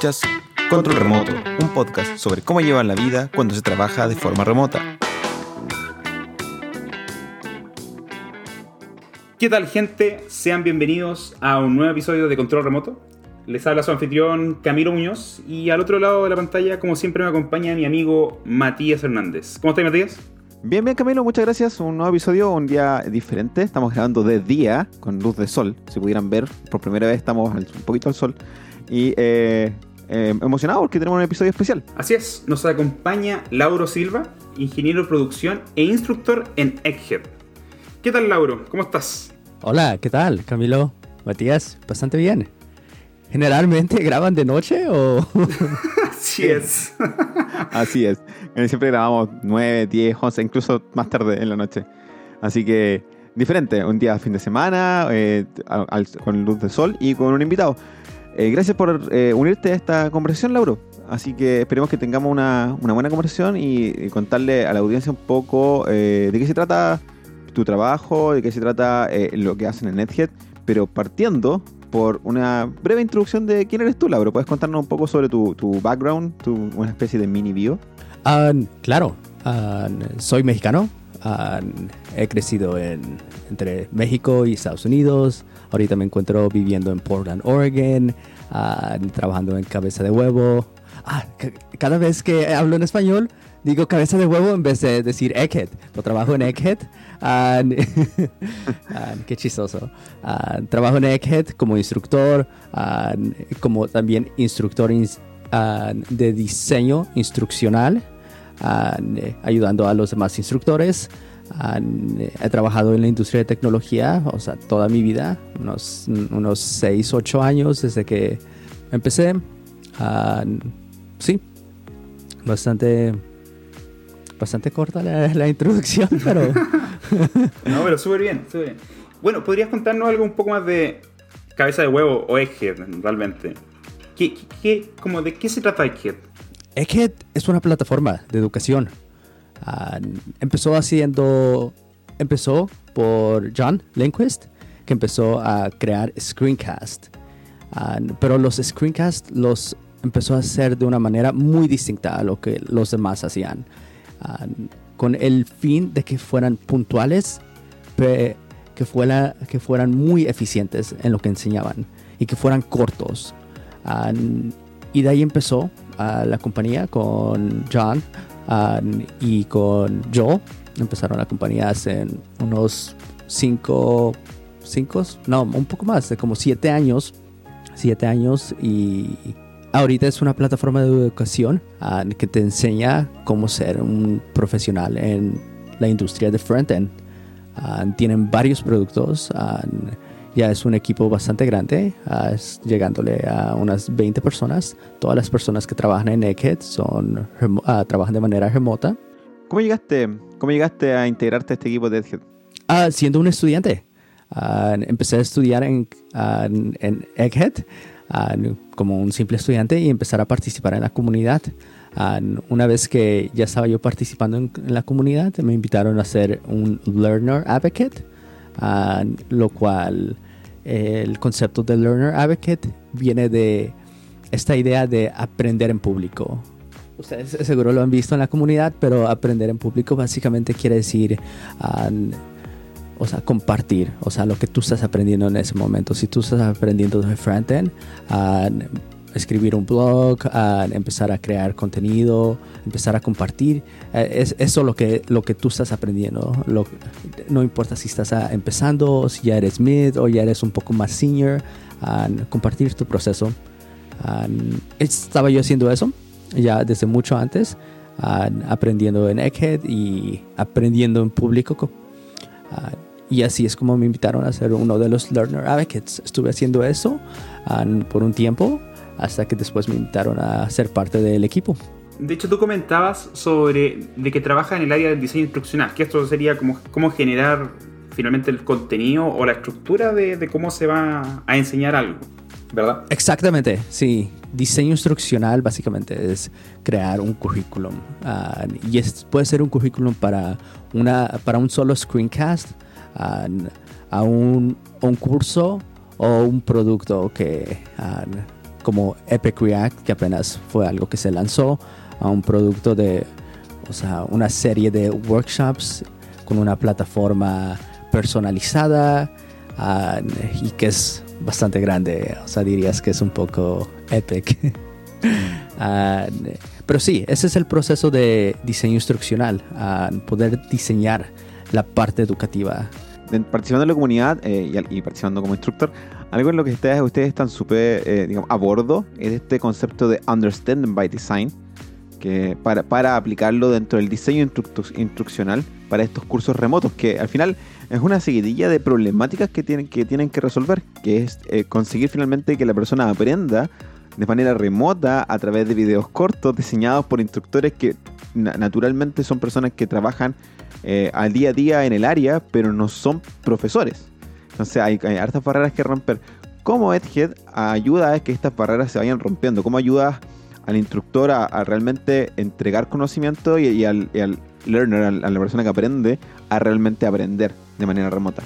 Escuchas Control Remoto, un podcast sobre cómo llevar la vida cuando se trabaja de forma remota. ¿Qué tal gente? Sean bienvenidos a un nuevo episodio de Control Remoto. Les habla su anfitrión Camilo Muñoz y al otro lado de la pantalla, como siempre, me acompaña mi amigo Matías Hernández. ¿Cómo estás, Matías? Bien, bien, Camilo, muchas gracias. Un nuevo episodio, un día diferente. Estamos grabando de día, con luz de sol. Si pudieran ver, por primera vez estamos un poquito al sol. Y eh, eh, emocionado porque tenemos un episodio especial. Así es, nos acompaña Lauro Silva, ingeniero de producción e instructor en Egghead. ¿Qué tal, Lauro? ¿Cómo estás? Hola, ¿qué tal, Camilo? Matías, bastante bien. ¿Generalmente graban de noche o...? Así es. Así es. Siempre grabamos 9, 10, 11, incluso más tarde en la noche. Así que diferente, un día fin de semana, eh, con luz de sol y con un invitado. Eh, gracias por eh, unirte a esta conversación, Lauro. Así que esperemos que tengamos una, buena conversación y, contarle a la audiencia un poco de qué se trata tu trabajo, de qué se trata lo que hacen en NetHead, pero partiendo por una breve introducción de quién eres tú, Lauro. ¿Puedes contarnos un poco sobre tu, background, tu, una especie de mini bio? Ah, claro, ah, soy mexicano. Ah, he crecido en, entre México y Estados Unidos. Ahorita me encuentro viviendo en Portland, Oregon, trabajando en Cabeza de Huevo. cada vez que hablo en español, digo cabeza de huevo en vez de decir Egghead. Lo trabajo en Egghead. qué chistoso. trabajo en Egghead como instructor, como también instructor de diseño instruccional, ayudando a los demás instructores. He trabajado en la industria de tecnología, o sea, toda mi vida, unos, unos 6, 8 años desde que empecé. sí, bastante bastante corta la, introducción, pero... no, pero súper bien, súper bien. Bueno, ¿podrías contarnos algo un poco más de cabeza de huevo o Egghead, realmente? ¿Qué, qué, como ¿De qué se trata Egghead? Egghead es una plataforma de educación. Ah, empezó haciendo... Empezó por John Lindquist, que empezó a crear Screencast. Ah, pero los Screencast los empezó a hacer de una manera muy distinta a lo que los demás hacían. Ah, con el fin de que fueran puntuales, que, fuera, que fueran muy eficientes en lo que enseñaban y que fueran cortos. Ah, y de ahí empezó la compañía con John y con Joe. Empezaron la compañía hace unos 5, 5, no, un poco más, de como 7 años. 7 años y ahorita es una plataforma de educación que te enseña cómo ser un profesional en la industria de frontend. Uh, tienen varios productos. Uh, ya es un equipo bastante grande, llegándole a unas 20 personas. Todas las personas que trabajan en Egghead son, trabajan de manera remota. ¿Cómo llegaste, ¿Cómo llegaste a integrarte a este equipo de Egghead? siendo un estudiante. empecé a estudiar en, en Egghead como un simple estudiante y empezar a participar en la comunidad. una vez que ya estaba yo participando en, la comunidad, me invitaron a ser un Learner Advocate, lo cual el concepto de Learner Advocate viene de esta idea de aprender en público. Ustedes seguro lo han visto en la comunidad, pero aprender en público básicamente quiere decir o sea, compartir, o sea, lo que tú estás aprendiendo en ese momento. Si tú estás aprendiendo de frontend, a escribir un blog, a empezar a crear contenido, empezar a compartir, eh, es eso lo que, lo que tú estás aprendiendo. no importa si estás empezando, si ya eres mid o ya eres un poco más senior, compartir tu proceso. estaba yo haciendo eso ya desde mucho antes, aprendiendo en Egghead y aprendiendo en público. Y así es como me invitaron a ser uno de los Learner Advocates. Estuve haciendo eso um, por un tiempo hasta que después me invitaron a ser parte del equipo. De hecho, tú comentabas sobre de que trabaja en el área del diseño instruccional, que esto sería como cómo generar finalmente el contenido o la estructura de, cómo se va a enseñar algo, ¿verdad? Exactamente, sí. Diseño instruccional básicamente es crear un currículum. Uh, y puede ser un currículum para, una, para un solo screencast, a, un, un, curso o un producto que, como Epic React, que apenas fue algo que se lanzó, a un producto de, o sea, una serie de workshops con una plataforma personalizada ah, y que es bastante grande. O sea, dirías que es un poco epic. Ah, pero sí, ese es el proceso de diseño instruccional, ah, poder diseñar la parte educativa. Participando en la comunidad eh, y, participando como instructor, algo en lo que ustedes, están súper eh, a bordo es este concepto de Understanding by Design, que para, para aplicarlo dentro del diseño instruccional para estos cursos remotos, que al final es una seguidilla de problemáticas que tienen que, tienen que resolver, que es eh, conseguir finalmente que la persona aprenda de manera remota a través de videos cortos diseñados por instructores que naturalmente son personas que trabajan eh, al día a día en el área, pero no son profesores. Entonces hay, hay barreras que romper. ¿Cómo EdHead ayuda a que estas barreras se vayan rompiendo? ¿Cómo ayuda al instructor a, realmente entregar conocimiento y, al, learner, a, la persona que aprende, a realmente aprender de manera remota?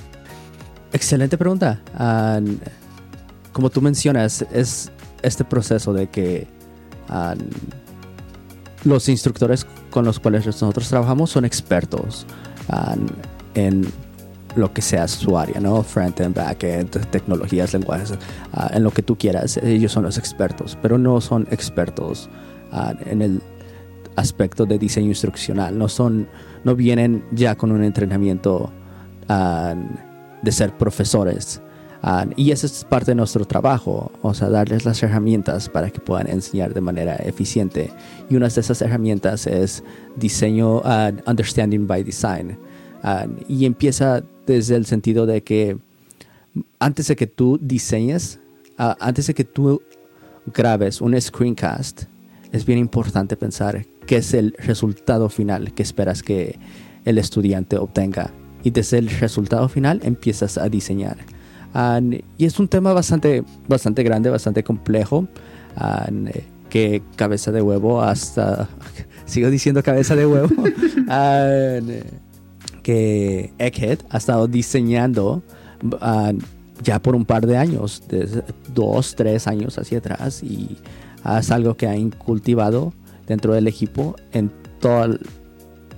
Excelente pregunta. como tú mencionas, es este proceso de que los instructores con los cuales nosotros trabajamos son expertos en lo que sea su área, ¿no? Front-end, back-end, tecnologías, lenguajes, ah, en lo que tú quieras. Ellos son los expertos, pero no son expertos ah, en el aspecto de diseño instruccional. No son, no vienen ya con un entrenamiento ah, de ser profesores. y esa es parte de nuestro trabajo, o sea, darles las herramientas para que puedan enseñar de manera eficiente. Y una de esas herramientas es diseño, understanding by design. Y empieza desde el sentido de que antes de que tú diseñes, ah, antes de que tú grabes un screencast, es bien importante pensar qué es el resultado final que esperas que el estudiante obtenga. Y desde el resultado final empiezas a diseñar. y es un tema bastante, bastante grande, bastante complejo. que cabeza de huevo hasta... Sigo diciendo cabeza de huevo que Egghead ha estado diseñando ah, ya por un par de años, de dos, tres años hacia atrás, y es algo que ha cultivado dentro del equipo en todo el,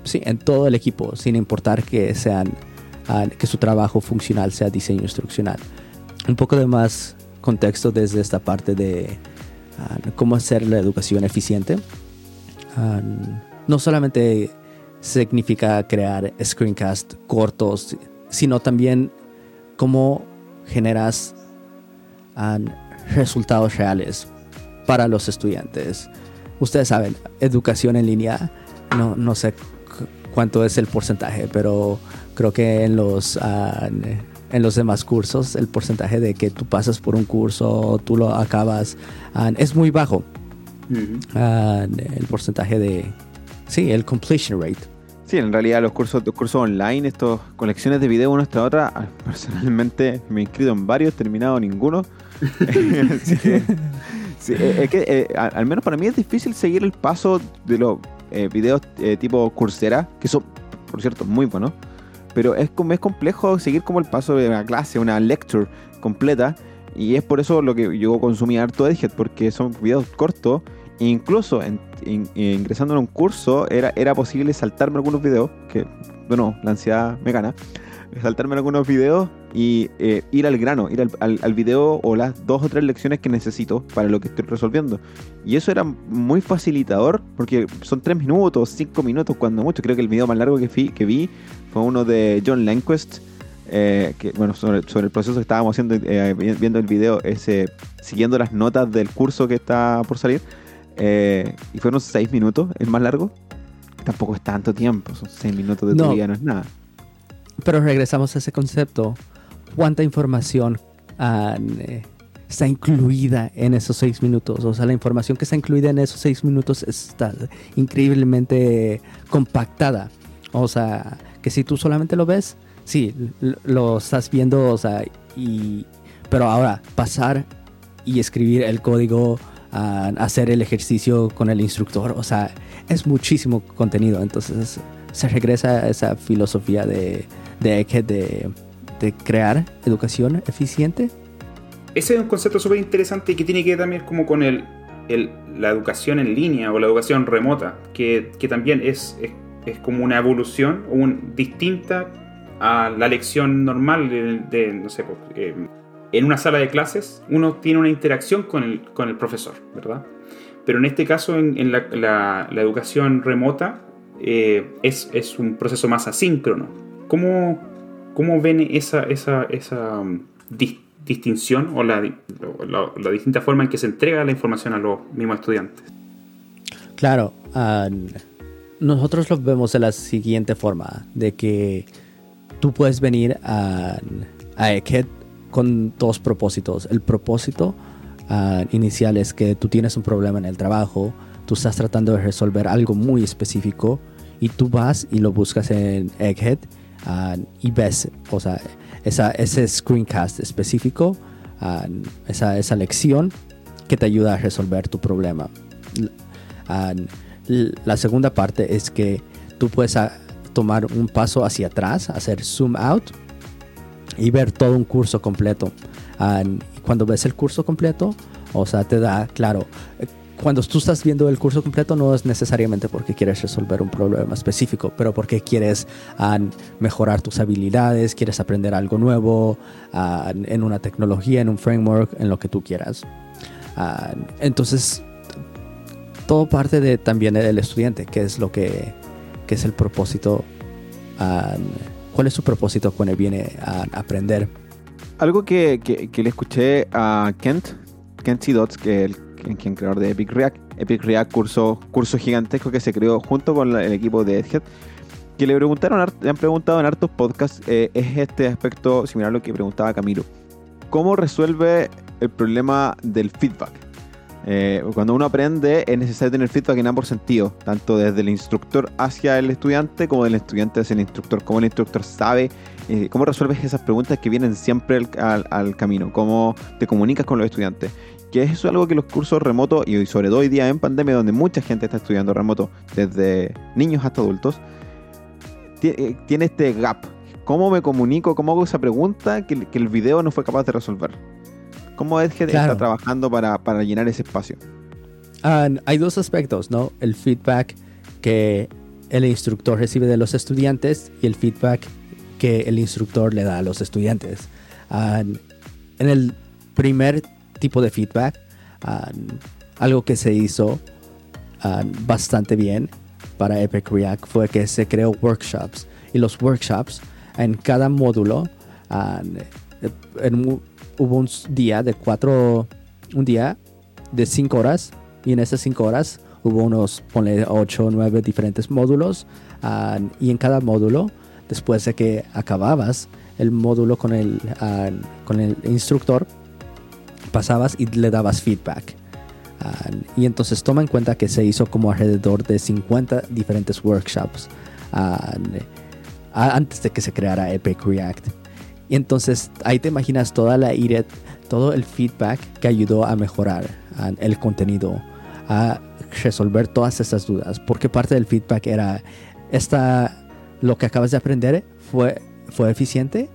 sí, en todo el equipo, sin importar que sean ah, que su trabajo funcional sea diseño instruccional. Un poco de más contexto desde esta parte de ah, cómo hacer la educación eficiente. no solamente significa crear screencasts cortos, sino también cómo generas resultados reales para los estudiantes. Ustedes saben, educación en línea, no, no sé cuánto es el porcentaje, pero creo que en los, en los demás cursos el porcentaje de que tú pasas por un curso, tú lo acabas, es muy bajo. el porcentaje de, sí, el completion rate. Sí, en realidad los cursos, los cursos online, estas colecciones de video una tras otra, ah, personalmente me he inscrito en varios, terminado ninguno. Eh, es que eh, al menos para mí es difícil seguir el paso de los eh, videos tipo Coursera, que son, por cierto, muy buenos. Pero es, es complejo seguir como el paso de una clase, una lecture completa. Y es por eso lo que yo consumí harto Edgehead, porque son videos cortos Incluso ingresando en un curso era, era posible saltarme algunos videos, que, bueno, la ansiedad me gana, saltarme algunos videos y eh, ir al grano, ir al, al, video o las dos o tres lecciones que necesito para lo que estoy resolviendo. Y eso era muy facilitador porque son tres minutos, cinco minutos, cuando mucho. Creo que el video más largo que, vi, que vi fue uno de John Lanquist. Eh, que, bueno, sobre, el proceso que estábamos haciendo, eh, viendo el video, ese, siguiendo las notas del curso que está por salir. Eh, y fueron seis minutos, el más largo. Tampoco es tanto tiempo, son seis minutos de tu vida, no es nada. Pero regresamos a ese concepto. ¿Cuánta información eh, está incluida en esos seis minutos? O sea, la información que está incluida en esos seis minutos está increíblemente compactada. O sea, que si tú solamente lo ves, sí, lo estás viendo, o sea, y, pero ahora pasar y escribir el código hacer el ejercicio con el instructor. O sea, es muchísimo contenido. Entonces se regresa a esa filosofía de, de, de, de crear educación eficiente. ese es un concepto súper interesante que tiene que ver también como con el, la educación en línea o la educación remota, que, también es, es, como una evolución un, distinta a la lección normal de, no sé, eh, en una sala de clases uno tiene una interacción con el, con el profesor, ¿verdad? Pero en este caso, en, la, educación remota, eh, es, es, un proceso más asíncrono. ¿Cómo, cómo ven esa, esa, esa um, distinción o la, la, distinta forma en que se entrega la información a los mismos estudiantes? Claro, ah, nosotros lo vemos de la siguiente forma, de que tú puedes venir a, a con dos propósitos. El propósito ah, inicial es que tú tienes un problema en el trabajo, tú estás tratando de resolver algo muy específico y tú vas y lo buscas en Egghead ah, y ves, o sea, esa, ese screencast específico, ah, esa, esa lección que te ayuda a resolver tu problema. la segunda parte es que tú puedes tomar un paso hacia atrás, hacer zoom out y ver todo un curso completo. cuando ves el curso completo, o sea, te da, claro, cuando tú estás viendo el curso completo no es necesariamente porque quieres resolver un problema específico, pero porque quieres mejorar tus habilidades, quieres aprender algo nuevo en una tecnología, en un framework, en lo que tú quieras. entonces, todo parte de también del estudiante, que es lo que, que es el propósito ¿Cuál es su propósito cuando viene a aprender? Algo que, le escuché a Kent, Kent C. Dots, que es el, creador de Epic React. Epic React, curso, curso gigantesco que se creó junto con el equipo de Edhead, que le preguntaron, le han preguntado en hartos podcasts, eh, es este aspecto similar a lo que preguntaba Camilo. ¿Cómo resuelve el problema del feedback? Eh, cuando uno aprende es necesario tener feedback en ambos sentidos, tanto desde el instructor hacia el estudiante como del estudiante hacia el instructor. Cómo el instructor sabe, eh, cómo resuelves esas preguntas que vienen siempre al, camino, cómo te comunicas con los estudiantes. Que eso es algo que los cursos remotos, y sobre todo hoy día en pandemia, donde mucha gente está estudiando remoto, desde niños hasta adultos, eh, tiene este gap. ¿Cómo me comunico? ¿Cómo hago esa pregunta que, que el video no fue capaz de resolver? ¿Cómo es que está trabajando para, llenar ese espacio? Ah, hay dos aspectos, ¿no? El feedback que el instructor recibe de los estudiantes y el feedback que el instructor le da a los estudiantes. Ah, en el primer tipo de feedback, ah, algo que se hizo bastante bien para Epic React fue que se creó workshops y los workshops en cada módulo en, hubo un día de cuatro, un día de cinco horas y en esas cinco horas hubo unos, ponle ocho o nueve diferentes módulos ah, y en cada módulo, después de que acababas el módulo con el, ah, con el instructor, pasabas y le dabas feedback. Ah, y entonces toma en cuenta que se hizo como alrededor de 50 diferentes workshops antes de que se creara Epic React. Y entonces ahí te imaginas toda la IRED, todo el feedback que ayudó a mejorar el contenido, a resolver todas estas dudas. Porque parte del feedback era, esta, lo que acabas de aprender fue, fue eficiente.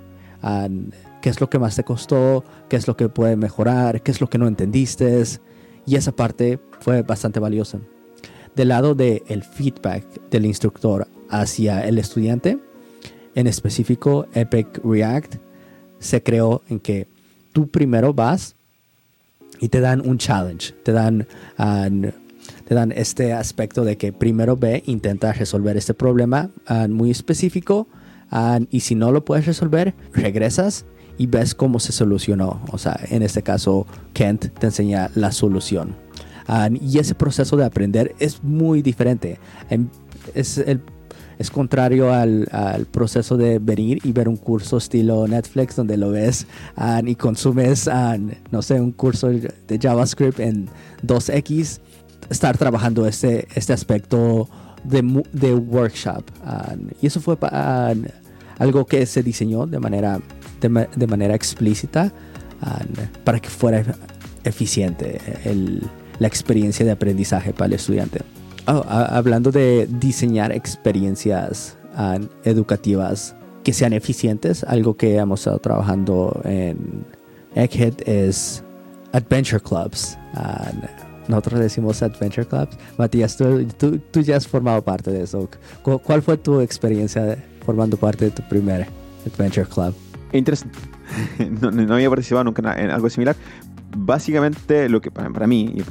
¿Qué es lo que más te costó? ¿Qué es lo que puede mejorar? ¿Qué es lo que no entendiste? Y esa parte fue bastante valiosa. Del lado del el feedback del instructor hacia el estudiante, en específico Epic React se creó en que tú primero vas y te dan un challenge, te dan, te dan este aspecto de que primero ve, intenta resolver este problema muy específico y si no lo puedes resolver, regresas y ves cómo se solucionó. O sea, en este caso, Kent te enseña la solución. y ese proceso de aprender es muy diferente. Em, es el es contrario al, proceso de venir y ver un curso estilo Netflix donde lo ves y consumes, no sé, un curso de JavaScript en 2X, estar trabajando este, este aspecto de, workshop. y eso fue algo que se diseñó de, manera explícita para que fuera eficiente la experiencia de aprendizaje para el estudiante. Oh, hablando de diseñar experiencias ah, educativas que sean eficientes, algo que hemos estado trabajando en Egghead es Adventure Clubs. Ah, nosotros decimos Adventure Clubs. Matías, tú, tú, tú, ya has formado parte de eso. ¿Cuál fue tu experiencia formando parte de tu primer Adventure Club? Interesante. No, no, había participado nunca en algo similar, básicamente lo que para, mí, y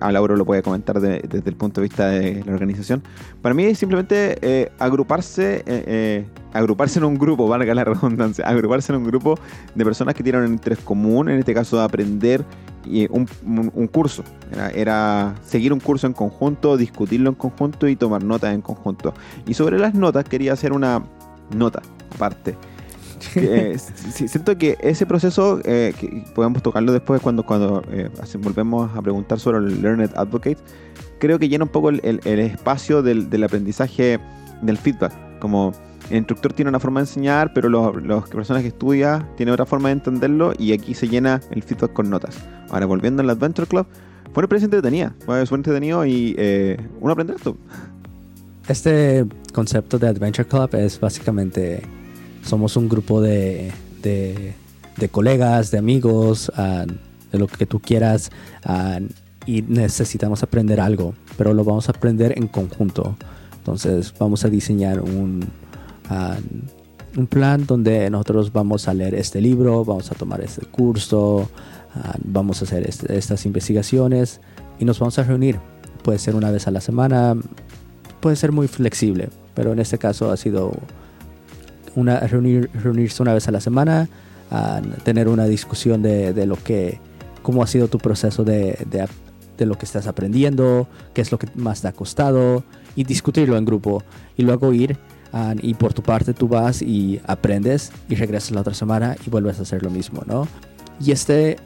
a Lauro lo puede comentar desde el punto de vista de la organización, para mí es simplemente eh, agruparse, eh, eh, agruparse en un grupo, valga la redundancia, agruparse en un grupo de personas que tienen un interés común, en este caso de aprender un, un, curso. Era, era, seguir un curso en conjunto, discutirlo en conjunto y tomar notas en conjunto. Y sobre las notas quería hacer una nota aparte eh, siento que ese proceso eh, podemos tocarlo después cuando, cuando eh, volvemos a preguntar sobre el Learned Advocate. Creo que llena un poco el, espacio del, aprendizaje del feedback. Como el instructor tiene una forma de enseñar, pero las personas que estudian tienen otra forma de entenderlo y aquí se llena el feedback con notas. Ahora, volviendo al Adventure Club, fue una experiencia entretenida, fue entretenido y uno aprende esto. Este concepto de Adventure Club es básicamente somos un grupo de, de, colegas, de amigos, de lo que tú quieras y necesitamos aprender algo, pero lo vamos a aprender en conjunto. Entonces vamos a diseñar un, un plan donde nosotros vamos a leer este libro, vamos a tomar este curso, vamos a hacer este, estas investigaciones y nos vamos a reunir. Puede ser una vez a la semana, puede ser muy flexible, pero en este caso ha sido una, reunir, reunirse una vez a la semana, a tener una discusión de, de, lo que, cómo ha sido tu proceso de, de, lo que estás aprendiendo, qué es lo que más te ha costado y discutirlo en grupo y luego ir y por tu parte tú vas y aprendes y regresas la otra semana y vuelves a hacer lo mismo, ¿no? Y este,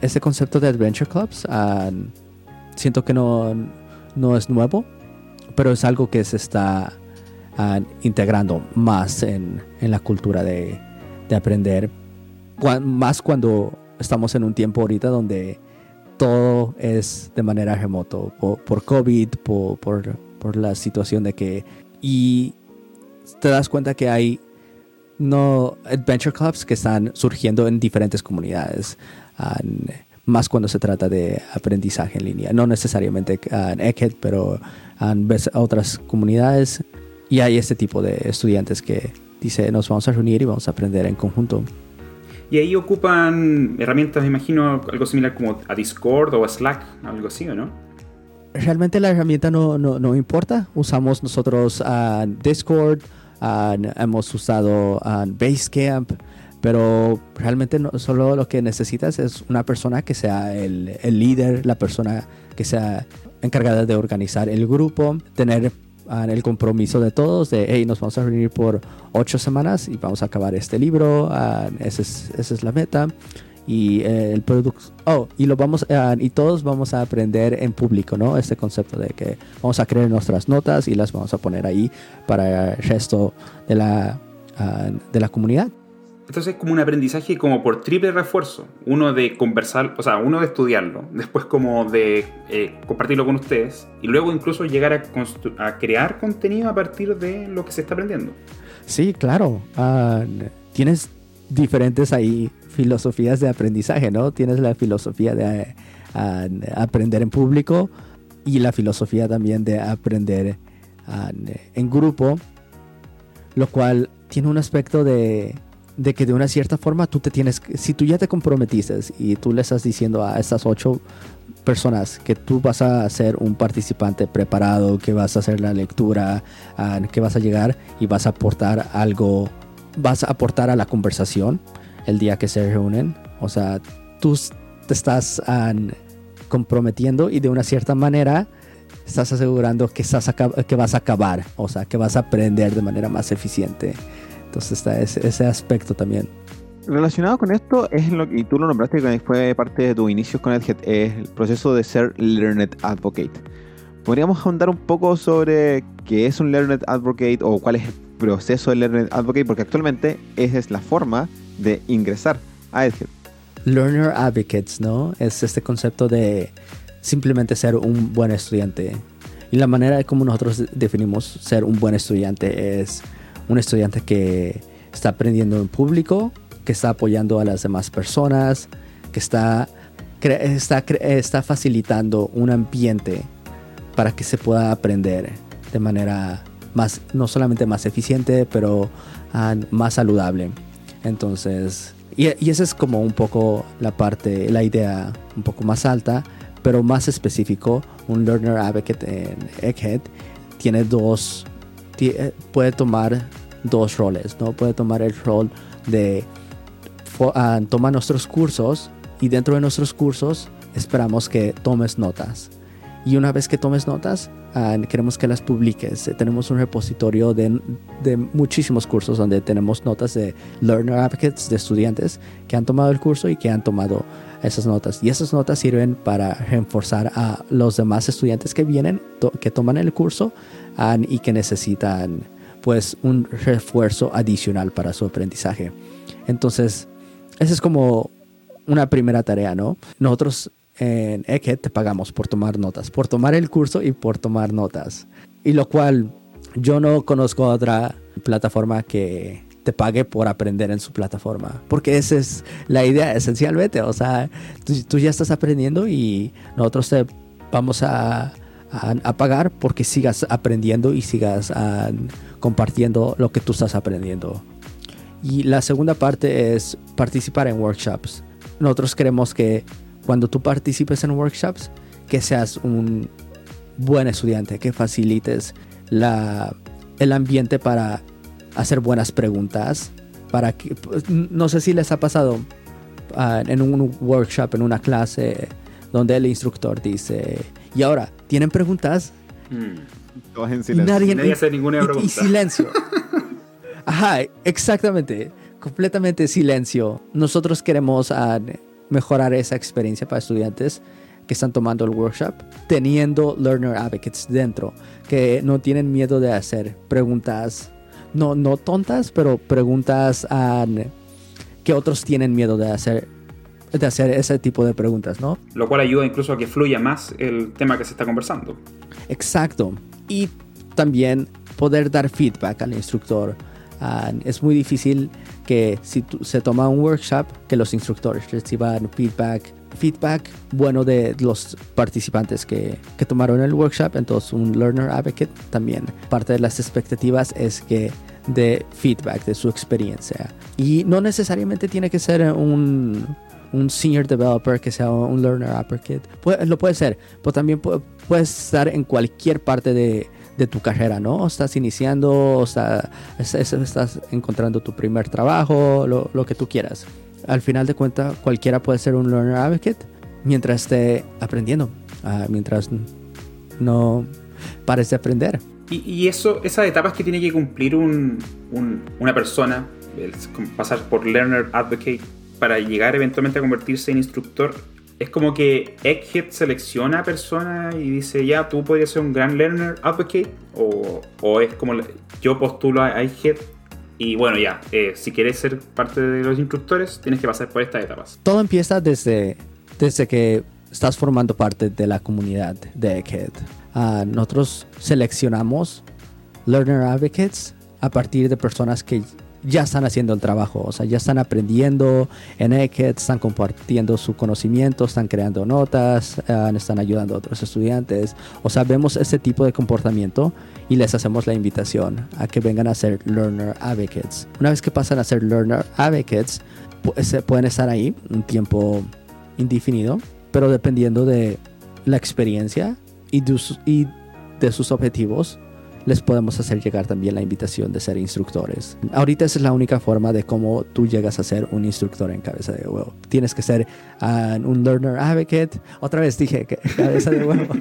este concepto de Adventure Clubs siento que no, no es nuevo, pero es algo que se está integrando más en, en la cultura de, de aprender, más cuando estamos en un tiempo ahorita donde todo es de manera remoto, por, por COVID, por, por, por, la situación de que... Y te das cuenta que hay no adventure clubs que están surgiendo en diferentes comunidades, más cuando se trata de aprendizaje en línea, no necesariamente en ECHED, pero en otras comunidades y hay este tipo de estudiantes que dice, nos vamos a reunir y vamos a aprender en conjunto. Y ahí ocupan herramientas, me imagino, algo similar como a Discord o a Slack, algo así, ¿o no? Realmente la herramienta no, no, no importa. Usamos nosotros uh, Discord, hemos usado Basecamp, pero realmente no, solo lo que necesitas es una persona que sea el, el líder, la persona que sea encargada de organizar el grupo, tener el compromiso de todos de, hey, nos vamos a reunir por ocho semanas y vamos a acabar este libro, esa, es, esa es la meta y eh, el producto oh y lo vamos y todos vamos a aprender en público no este concepto de que vamos a crear nuestras notas y las vamos a poner ahí para el resto de la de la comunidad entonces es como un aprendizaje como por triple refuerzo. Uno de conversar, o sea, uno de estudiarlo, después como de eh, compartirlo con ustedes y luego incluso llegar a, crear contenido a partir de lo que se está aprendiendo. Sí, claro. Ah, tienes diferentes ahí filosofías de aprendizaje, ¿no? Tienes la filosofía de ah, aprender en público y la filosofía también de aprender ah, en grupo, lo cual tiene un aspecto de de que de una cierta forma tú te tienes, si tú ya te comprometiste y tú le estás diciendo a estas ocho personas que tú vas a ser un participante preparado, que vas a hacer la lectura, ah, que vas a llegar y vas a aportar algo, vas a aportar a la conversación el día que se reúnen. O sea, tú te estás comprometiendo y de una cierta manera estás asegurando que, estás que vas a acabar, o sea, que vas a aprender de manera más eficiente. Entonces está ese, aspecto también. Relacionado con esto, es lo que tú lo nombraste que fue parte de tu inicio con Edhead, es el proceso de ser Learned Advocate. ¿Podríamos ahondar un poco sobre qué es un Learned Advocate o cuál es el proceso de Learned Advocate? Porque actualmente esa es la forma de ingresar a Edhead. Learner Advocates, ¿no? Es este concepto de simplemente ser un buen estudiante. Y la manera de cómo nosotros definimos ser un buen estudiante es un estudiante que está aprendiendo en público, que está apoyando a las demás personas, que está, está, está facilitando un ambiente para que se pueda aprender de manera más, no solamente más eficiente, pero ah, más saludable. Entonces, y, y esa es como un poco la parte, la idea un poco más alta, pero más específico, un Learner Advocate en Egghead tiene dos, puede tomar dos roles, ¿no? Puede tomar el rol de uh, tomar nuestros cursos y dentro de nuestros cursos esperamos que tomes notas. Y una vez que tomes notas, Ah, queremos que las publiques. Tenemos un repositorio de, de, muchísimos cursos donde tenemos notas de learner advocates, de estudiantes que han tomado el curso y que han tomado esas notas. Y esas notas sirven para reforzar a los demás estudiantes que vienen, que toman el curso ah, y que necesitan pues un refuerzo adicional para su aprendizaje. Entonces, esa es como una primera tarea, ¿no? Nosotros en Egghead te pagamos por tomar notas, por tomar el curso y por tomar notas. Y lo cual yo no conozco otra plataforma que te pague por aprender en su plataforma. Porque esa es la idea esencialmente. O sea, tú, ya estás aprendiendo y nosotros te vamos a, a, pagar porque sigas aprendiendo y sigas ah, compartiendo lo que tú estás aprendiendo. Y la segunda parte es participar en workshops. Nosotros queremos que cuando tú participes en workshops, que seas un buen estudiante, que facilites la, el ambiente para hacer buenas preguntas, para que, pues, no sé si les ha pasado ah, en un workshop, en una clase, donde el instructor dice, y ahora, ¿tienen preguntas? Mm. en silencio. Nadie, Nadie hace ninguna pregunta. Y, silencio. Ajá, exactamente. Completamente silencio. Nosotros queremos uh, mejorar esa experiencia para estudiantes que están tomando el workshop, teniendo learner advocates dentro, que no tienen miedo de hacer preguntas, no, no tontas, pero preguntas que otros tienen miedo de hacer, de hacer ese tipo de preguntas, ¿no? Lo cual ayuda incluso a que fluya más el tema que se está conversando. Exacto. Y también poder dar feedback al instructor. es muy difícil que si se toma un workshop, que los instructores reciban feedback, feedback bueno de los participantes que, que tomaron el workshop, entonces un learner advocate también. Parte de las expectativas es que de feedback de su experiencia. Y no necesariamente tiene que ser un, un senior developer que sea un learner advocate. lo puede ser, pero también puede, puede estar en cualquier parte de, de tu carrera, ¿no? Estás iniciando, estás, estás encontrando tu primer trabajo, lo, lo que tú quieras. Al final de cuentas, cualquiera puede ser un learner advocate mientras esté aprendiendo, uh, mientras no pares de aprender. Y, y, eso, esas etapas que tiene que cumplir un, un, una persona, pasar por learner advocate para llegar eventualmente a convertirse en instructor, es como que Egghead selecciona a personas y dice, ya, tú podrías ser un gran learner advocate, o, es como yo postulo a Egghead y bueno, ya, eh, si quieres ser parte de los instructores, tienes que pasar por estas etapas. Todo empieza desde, desde que estás formando parte de la comunidad de Egghead. Uh, nosotros seleccionamos learner advocates a partir de personas que ya están haciendo el trabajo, o sea, ya están aprendiendo en ECHED, están compartiendo su conocimiento, están creando notas, eh, están ayudando a otros estudiantes. O sea, vemos ese tipo de comportamiento y les hacemos la invitación a que vengan a ser Learner Advocates. Una vez que pasan a ser Learner Advocates, pueden estar ahí un tiempo indefinido, pero dependiendo de la experiencia y de sus objetivos, les podemos hacer llegar también la invitación de ser instructores. Ahorita esa es la única forma de cómo tú llegas a ser un instructor en cabeza de huevo. Tienes que ser uh, un learner advocate. Otra vez dije que cabeza de huevo.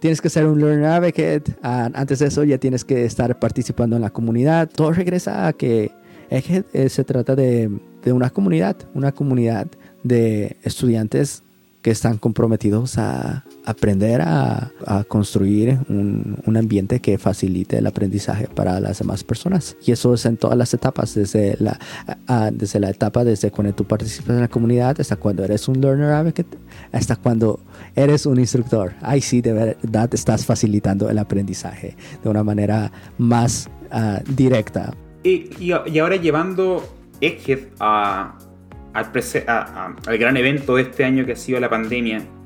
tienes que ser un learner advocate. Uh, antes de eso ya tienes que estar participando en la comunidad. Todo regresa a que eh, se trata de, de una comunidad, una comunidad de estudiantes que están comprometidos a aprender a, construir un, ambiente que facilite el aprendizaje para las demás personas. Y eso es en todas las etapas, desde la, desde la etapa desde cuando tú participas en la comunidad, hasta cuando eres un learner advocate, hasta cuando eres un instructor. Ahí sí, de verdad, estás facilitando el aprendizaje de una manera más ah, directa. Y, y, ahora llevando Egghead a, al, a- a- al gran evento de este año que ha sido la pandemia, ¿ha-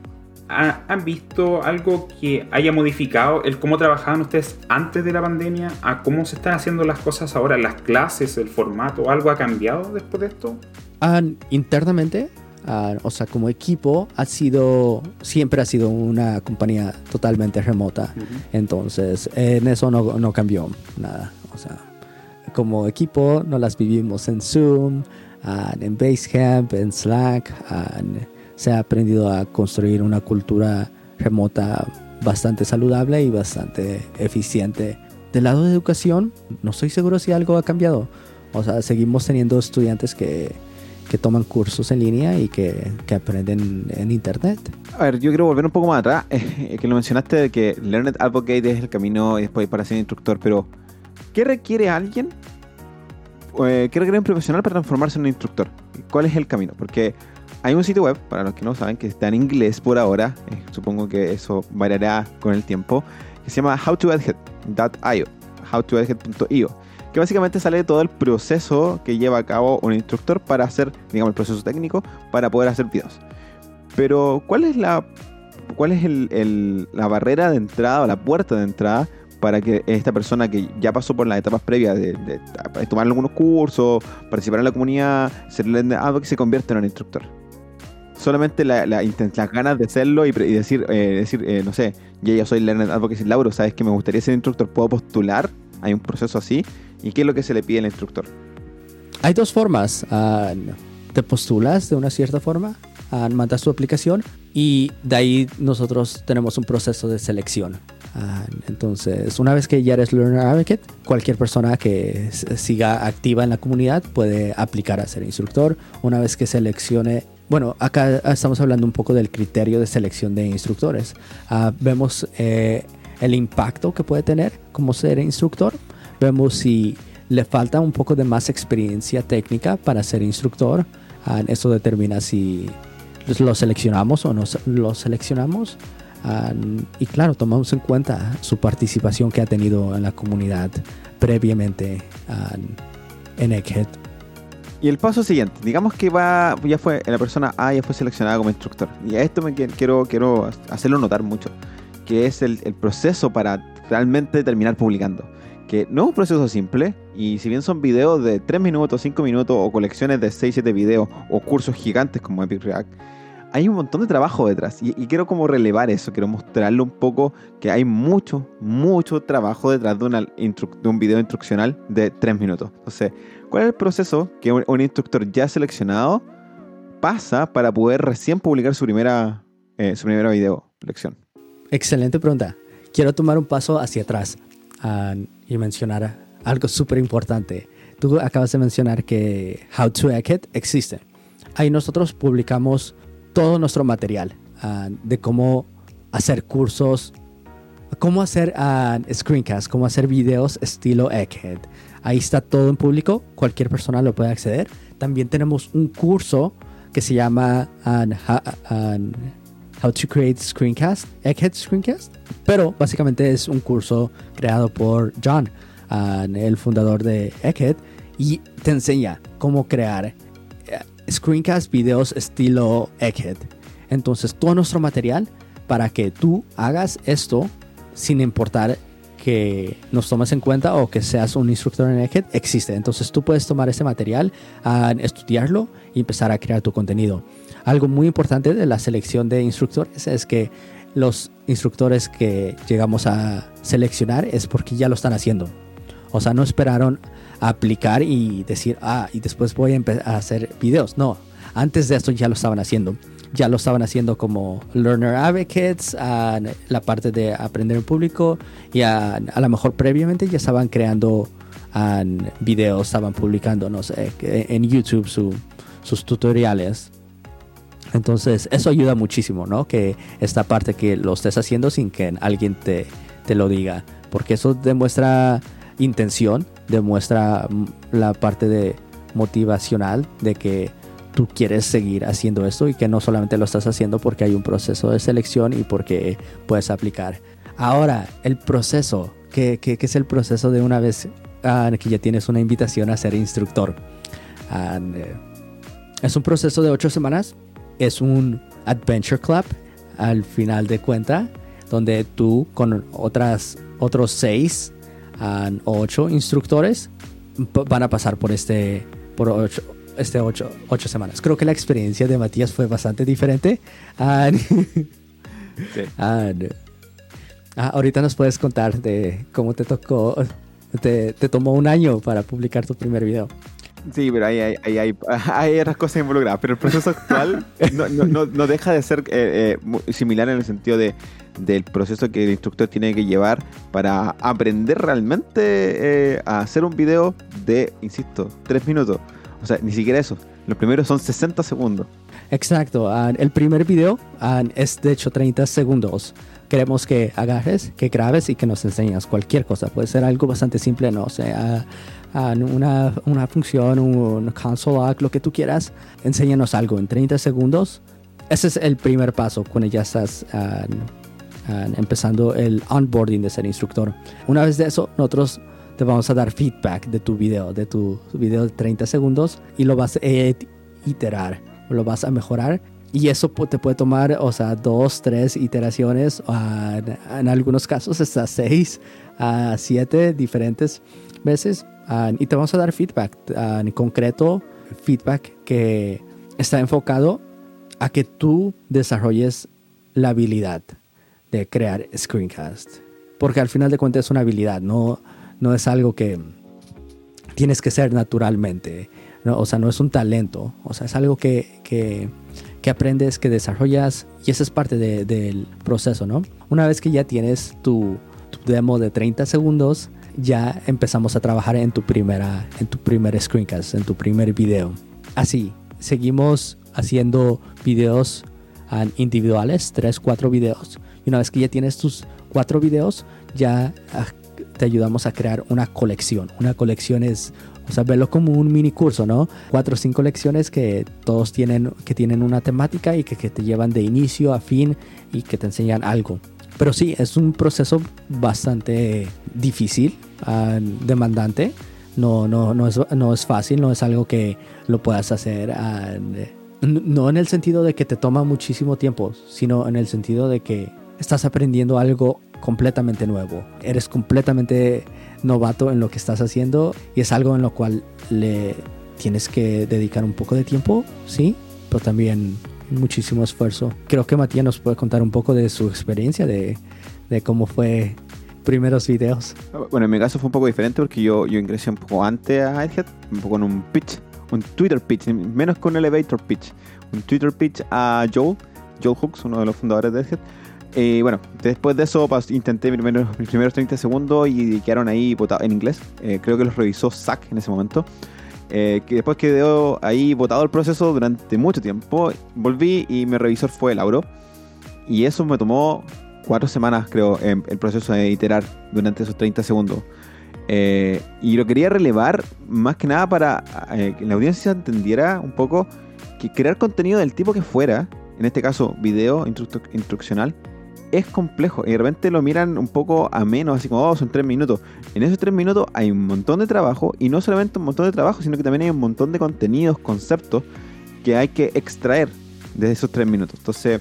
¿han visto algo que haya modificado el cómo trabajaban ustedes antes de la pandemia a cómo se están haciendo las cosas ahora, las clases, el formato? ¿Algo ha cambiado después de esto? Ah, internamente, ah, o sea, como equipo, ha sido, siempre ha sido una compañía totalmente remota. Entonces, en eso no, no cambió nada. O sea, como equipo, no las vivimos en Zoom, ah, en Basecamp, en Slack. ah, se ha aprendido a construir una cultura remota bastante saludable y bastante eficiente. Del lado de educación, no estoy seguro si algo ha cambiado. O sea, seguimos teniendo estudiantes que, que toman cursos en línea y que, que aprenden en internet. A ver, yo quiero volver un poco más atrás, eh, que lo mencionaste de que Learned Advocate es el camino después para ser instructor, pero ¿qué requiere alguien? Eh, ¿Qué requiere un profesional para transformarse en un instructor? ¿Cuál es el camino? Porque hay un sitio web, para los que no saben, que está en inglés por ahora, eh, supongo que eso variará con el tiempo, que se llama howtoedhead.io, howtoedhead.io, que básicamente sale todo el proceso que lleva a cabo un instructor para hacer, digamos, el proceso técnico para poder hacer videos. Pero, ¿cuál es la, cuál es el- el- la barrera de entrada o la puerta de entrada para que esta persona que ya pasó por las etapas previas de, de- de tomar algunos cursos, participar en la comunidad, ser algo que se convierta en un instructor? Solamente la- la las ganas de serlo y, decir, eh, decir eh, no sé, yo ya soy Learner Advocacy Lauro, ¿sabes que me gustaría ser instructor? ¿Puedo postular? Hay un proceso así. ¿Y qué es lo que se le pide al instructor? Hay dos formas. ah, te postulas de una cierta forma, ah, mandas tu aplicación y de ahí nosotros tenemos un proceso de selección. Ah, entonces, una vez que ya eres Learner Advocate, cualquier persona que siga activa en la comunidad puede aplicar a ser instructor. Una vez que seleccione, bueno, acá estamos hablando un poco del criterio de selección de instructores. Ah, vemos eh, el impacto que puede tener como ser instructor. Vemos si le falta un poco de más experiencia técnica para ser instructor. Ah, eso determina si lo seleccionamos o no lo seleccionamos. Ah, y claro, tomamos en cuenta su participación que ha tenido en la comunidad previamente en Egghead. Y el paso siguiente, digamos que va, ya fue, la persona A ya fue seleccionada como instructor. Y a esto me qui- quiero, quiero hacerlo notar mucho, que es el, proceso para realmente terminar publicando. Que no es un proceso simple, y si bien son videos de 3 minutos, 5 minutos, o colecciones de 6, 7 videos, o cursos gigantes como Epic React, hay un montón de trabajo detrás. Y, quiero como relevar eso, quiero mostrarle un poco que hay mucho, mucho trabajo detrás de, de un video instruccional de 3 minutos. Entonces, ¿Cuál es el proceso que un, un instructor ya seleccionado pasa para poder recién publicar su primera, eh, su primera video lección? Excelente pregunta. Quiero tomar un paso hacia atrás ah, y mencionar algo súper importante. Tú acabas de mencionar que How to Egghead existe. Ahí nosotros publicamos todo nuestro material ah, de cómo hacer cursos, cómo hacer ah, screencasts, cómo hacer videos estilo Egghead. Ahí está todo en público, cualquier persona lo puede acceder. También tenemos un curso que se llama ha- ah, How to Create Screencast, Egghead Screencast. Pero básicamente es un curso creado por John, ah, el fundador de Egghead, y te enseña cómo crear eh, screencast videos estilo Egghead. Entonces, todo nuestro material para que tú hagas esto sin importar que nos tomes en cuenta o que seas un instructor en Egghead existe. Entonces tú puedes tomar ese material, ah, estudiarlo y empezar a crear tu contenido. Algo muy importante de la selección de instructores es que los instructores que llegamos a seleccionar es porque ya lo están haciendo. O sea, no esperaron a aplicar y decir, ah, y después voy a a hacer videos. No, antes de esto ya lo estaban haciendo. Ya lo estaban haciendo como Learner Advocates, ah, la parte de aprender en público, y a, a lo mejor previamente ya estaban creando videos, estaban publicando, no sé, en YouTube su- sus tutoriales. Entonces, eso ayuda muchísimo, ¿no? Que esta parte que lo estés haciendo sin que alguien te, te lo diga. Porque eso demuestra intención, demuestra mm, la parte de motivacional de que tú quieres seguir haciendo esto y que no solamente lo estás haciendo porque hay un proceso de selección y porque puedes aplicar. Ahora, el proceso, ¿qué, qué- qué es el proceso de una vez ah, que ya tienes una invitación a ser instructor? And, eh, es un proceso de ocho semanas. Es un adventure club al final de cuenta, donde tú con otras, otros seis o ocho instructores van a pasar por este, por ocho, este ocho, ocho, semanas. Creo que la experiencia de Matías fue bastante diferente. And, and, ah, ahorita nos puedes contar de cómo te tocó, te, te tomó un año para publicar tu primer video. Sí, pero ahí hay, hay, hay, hay, otras cosas involucradas. Pero el proceso actual no, no, no, deja de ser eh, eh, similar en el sentido de, del proceso que el instructor tiene que llevar para aprender realmente eh, a hacer un video de, insisto, tres minutos. O sea, ni siquiera eso. Los primeros son 60 segundos. Exacto. Uh, el primer video uh, es de hecho 30 segundos. Queremos que agarres, que grabes y que nos enseñes cualquier cosa. Puede ser algo bastante simple, no sé, uh, una, una, función, un console, lo que tú quieras. Enséñanos algo en 30 segundos. Ese es el primer paso cuando ya estás empezando el onboarding de ser instructor. Una vez de eso, nosotros te vamos a dar feedback de tu video, de tu video de 30 segundos y lo vas a iterar, lo vas a mejorar y eso te puede tomar, o sea, dos, tres iteraciones, en algunos casos hasta seis a siete diferentes veces. y te vamos a dar feedback, en concreto, feedback que está enfocado a que tú desarrolles la habilidad de crear screencast. Porque al final de cuentas es una habilidad, no, no es algo que tienes que ser naturalmente. ¿no? O sea, no es un talento. O sea, es algo que, que, que aprendes, que desarrollas y eso es parte de, del proceso, ¿no? Una vez que ya tienes tu, demo de 30 segundos, ya empezamos a trabajar en tu primera, en tu primer screencast, en tu primer video. Así, seguimos haciendo videos ah, individuales, 3, 4 videos. Y una vez que ya tienes tus cuatro videos, ya ah, te ayudamos a crear una colección. Una colección es, o sea, verlo como un mini curso, ¿no? Cuatro o cinco lecciones que todos tienen, que tienen una temática y que, que te llevan de inicio a fin y que te enseñan algo. Pero sí, es un proceso bastante difícil, uh, demandante. No, no, no, es, no es fácil, no es algo que lo puedas hacer. Uh, no en el sentido de que te toma muchísimo tiempo, sino en el sentido de que estás aprendiendo algo completamente nuevo. Eres completamente novato en lo que estás haciendo y es algo en lo cual le tienes que dedicar un poco de tiempo, sí, pero también muchísimo esfuerzo. Creo que Matías nos puede contar un poco de su experiencia, de, de cómo fue primeros videos. Bueno, en mi caso fue un poco diferente porque yo, yo ingresé un poco antes a Headhead, un poco en un pitch, un Twitter pitch, menos con un elevator pitch, un Twitter pitch a Joel, Joel Hooks, uno de los fundadores de Headhead y bueno, después de eso intenté mis primeros 30 segundos y quedaron ahí votados en inglés. Eh, creo que los revisó Zack en ese momento. Eh, que después quedó ahí votado el proceso durante mucho tiempo. Volví y mi revisor fue Lauro. Y eso me tomó cuatro semanas, creo, el proceso de iterar durante esos 30 segundos. Eh, y lo quería relevar más que nada para que la audiencia entendiera un poco que crear contenido del tipo que fuera, en este caso video instruccional, es complejo y de repente lo miran un poco a menos, así como, oh, son tres minutos. En esos tres minutos hay un montón de trabajo y no solamente un montón de trabajo, sino que también hay un montón de contenidos, conceptos que hay que extraer de esos tres minutos. Entonces,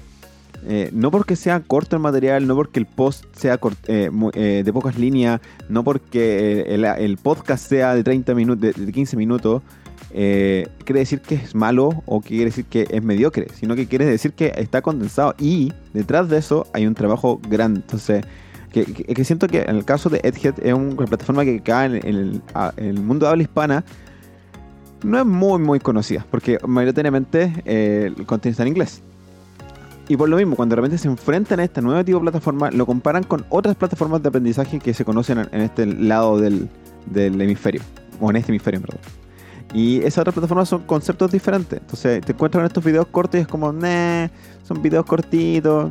eh, no porque sea corto el material, no porque el post sea eh, eh, de pocas líneas, no porque el, podcast sea de 30 minutos, de 15 minutos, eh, quiere decir que es malo o quiere decir que es mediocre, sino que quiere decir que está condensado y detrás de eso hay un trabajo grande. Entonces, que, siento que en el caso de Edhead es una plataforma que cae en, el, mundo de habla hispana no es muy muy conocida, porque mayoritariamente eh, el contenido está en inglés. Y por lo mismo, cuando de repente se enfrentan a esta nueva tipo de plataforma, lo comparan con otras plataformas de aprendizaje que se conocen en, este lado del, del hemisferio, o en este hemisferio, perdón. Y esas otras plataformas son conceptos diferentes. Entonces te encuentras en estos videos cortos y es como, nah, son videos cortitos.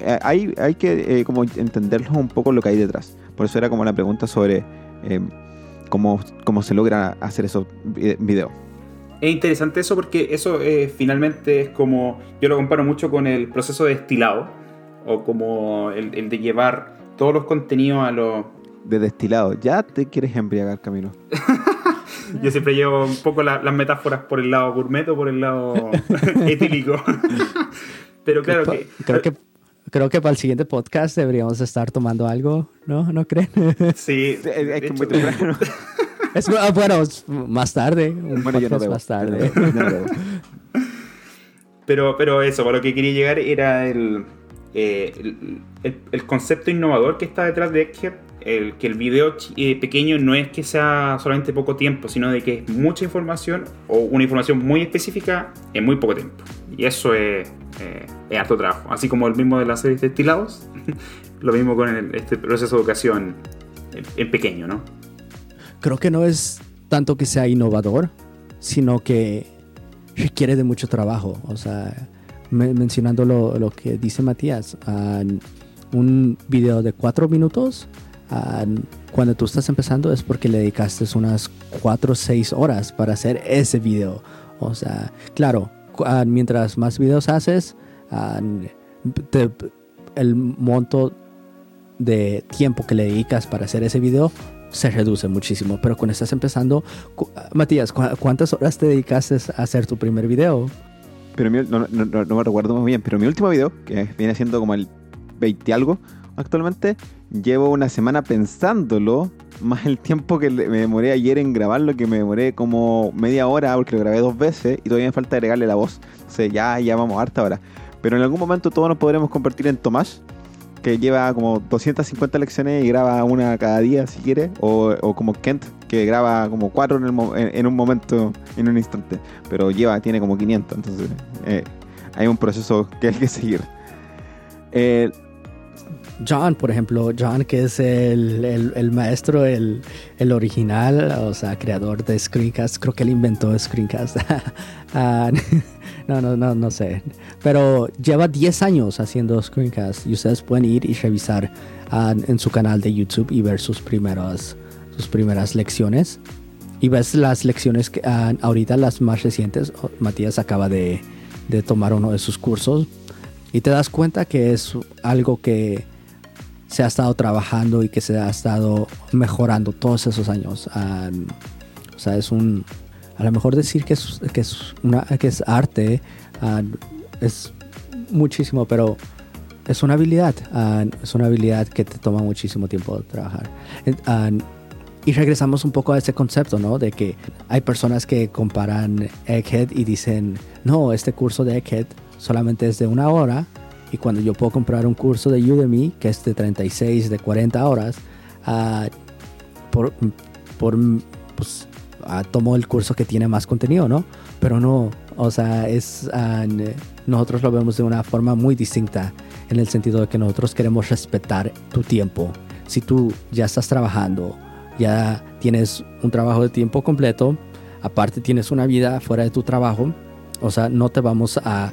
Eh, hay, hay que eh, como entenderlos un poco lo que hay detrás. Por eso era como la pregunta sobre eh, cómo, cómo se logra hacer esos videos. Es interesante eso porque eso finalmente es como, yo lo comparo mucho con el proceso de destilado o como el, el de llevar todos los contenidos a los... De destilado, ya te quieres embriagar, Camilo. Yo siempre llevo un poco la- las metáforas por el lado gourmet o por el lado etílico. Pero claro que... Creo que creo que para el siguiente podcast deberíamos estar tomando algo, ¿no? ¿No creen? Sí, Es, que muy temprano. Es, ah, bueno, más tarde. Un Bueno, yo no bebo. más tarde. No bebo. Pero, pero eso, por lo que quería llegar era el, eh, el, el- el concepto innovador que está detrás de Egghead. El, que el video eh, pequeño no es que sea solamente poco tiempo, sino de que es mucha información o una información muy específica en muy poco tiempo. Y eso es, eh, es harto trabajo. Así como el mismo de las series destilados, lo mismo con el- este proceso de educación en, en pequeño, ¿no? Creo que no es tanto que sea innovador, sino que requiere de mucho trabajo. O sea, me- mencionando lo, lo que dice Matías, ah, un video de cuatro minutos, ah, cuando tú estás empezando es porque le dedicaste unas cuatro o seis horas para hacer ese video. O sea, claro, ah, mientras más videos haces, ah, el monto de tiempo que le dedicas para hacer ese video se reduce muchísimo. Pero cuando estás empezando, Matías, ¿cu- ¿cuántas horas te dedicaste a hacer tu primer video? Pero mi- no, no- no- no me recuerdo muy bien, pero mi último video, que viene siendo como el 20 algo actualmente, llevo una semana pensándolo, más el tiempo que me demoré ayer en grabarlo, que me demoré como media hora porque lo grabé dos veces y todavía me falta agregarle la voz. Entonces ya, ya vamos harta ahora. Pero en algún momento todos nos podremos convertir en Tomás, que lleva como 250 lecciones y graba una cada día si quiere, o, o como Kent, que graba como cuatro en, el en un momento, en un instante, pero lleva, tiene como 500, entonces eh, hay un proceso que hay que seguir. Eh, John, por ejemplo, John, que es el, el- el maestro, el, el original, o sea, creador de Screencast, creo que él inventó Screencast. Ah, no, no, no, no sé. Pero lleva 10 años haciendo Screencast y ustedes pueden ir y revisar ah, en su canal de YouTube y ver sus primeras, sus primeras lecciones. Y ves las lecciones que ah, ahorita las más recientes. oh, Matías acaba de, de tomar uno de sus cursos y te das cuenta que es algo que se ha estado trabajando y que se ha estado mejorando todos esos años. Ah, o sea, es un. A lo mejor decir que es, que es, arte es muchísimo, pero es una habilidad. ah, es una habilidad que te toma muchísimo tiempo trabajar. Eh, ah, y regresamos un poco a ese concepto, ¿no? De que hay personas que comparan Egghead y dicen, no, este curso de Egghead solamente es de una hora y cuando yo puedo comprar un curso de Udemy que es de 36, de 40 horas, ah, por, por pues, ah, tomo el curso que tiene más contenido, ¿no? Pero no, o sea, es, n- nosotros lo vemos de una forma muy distinta en el sentido de que nosotros queremos respetar tu tiempo. Si tú ya estás trabajando, ya tienes un trabajo de tiempo completo, aparte tienes una vida fuera de tu trabajo, o sea, no te vamos a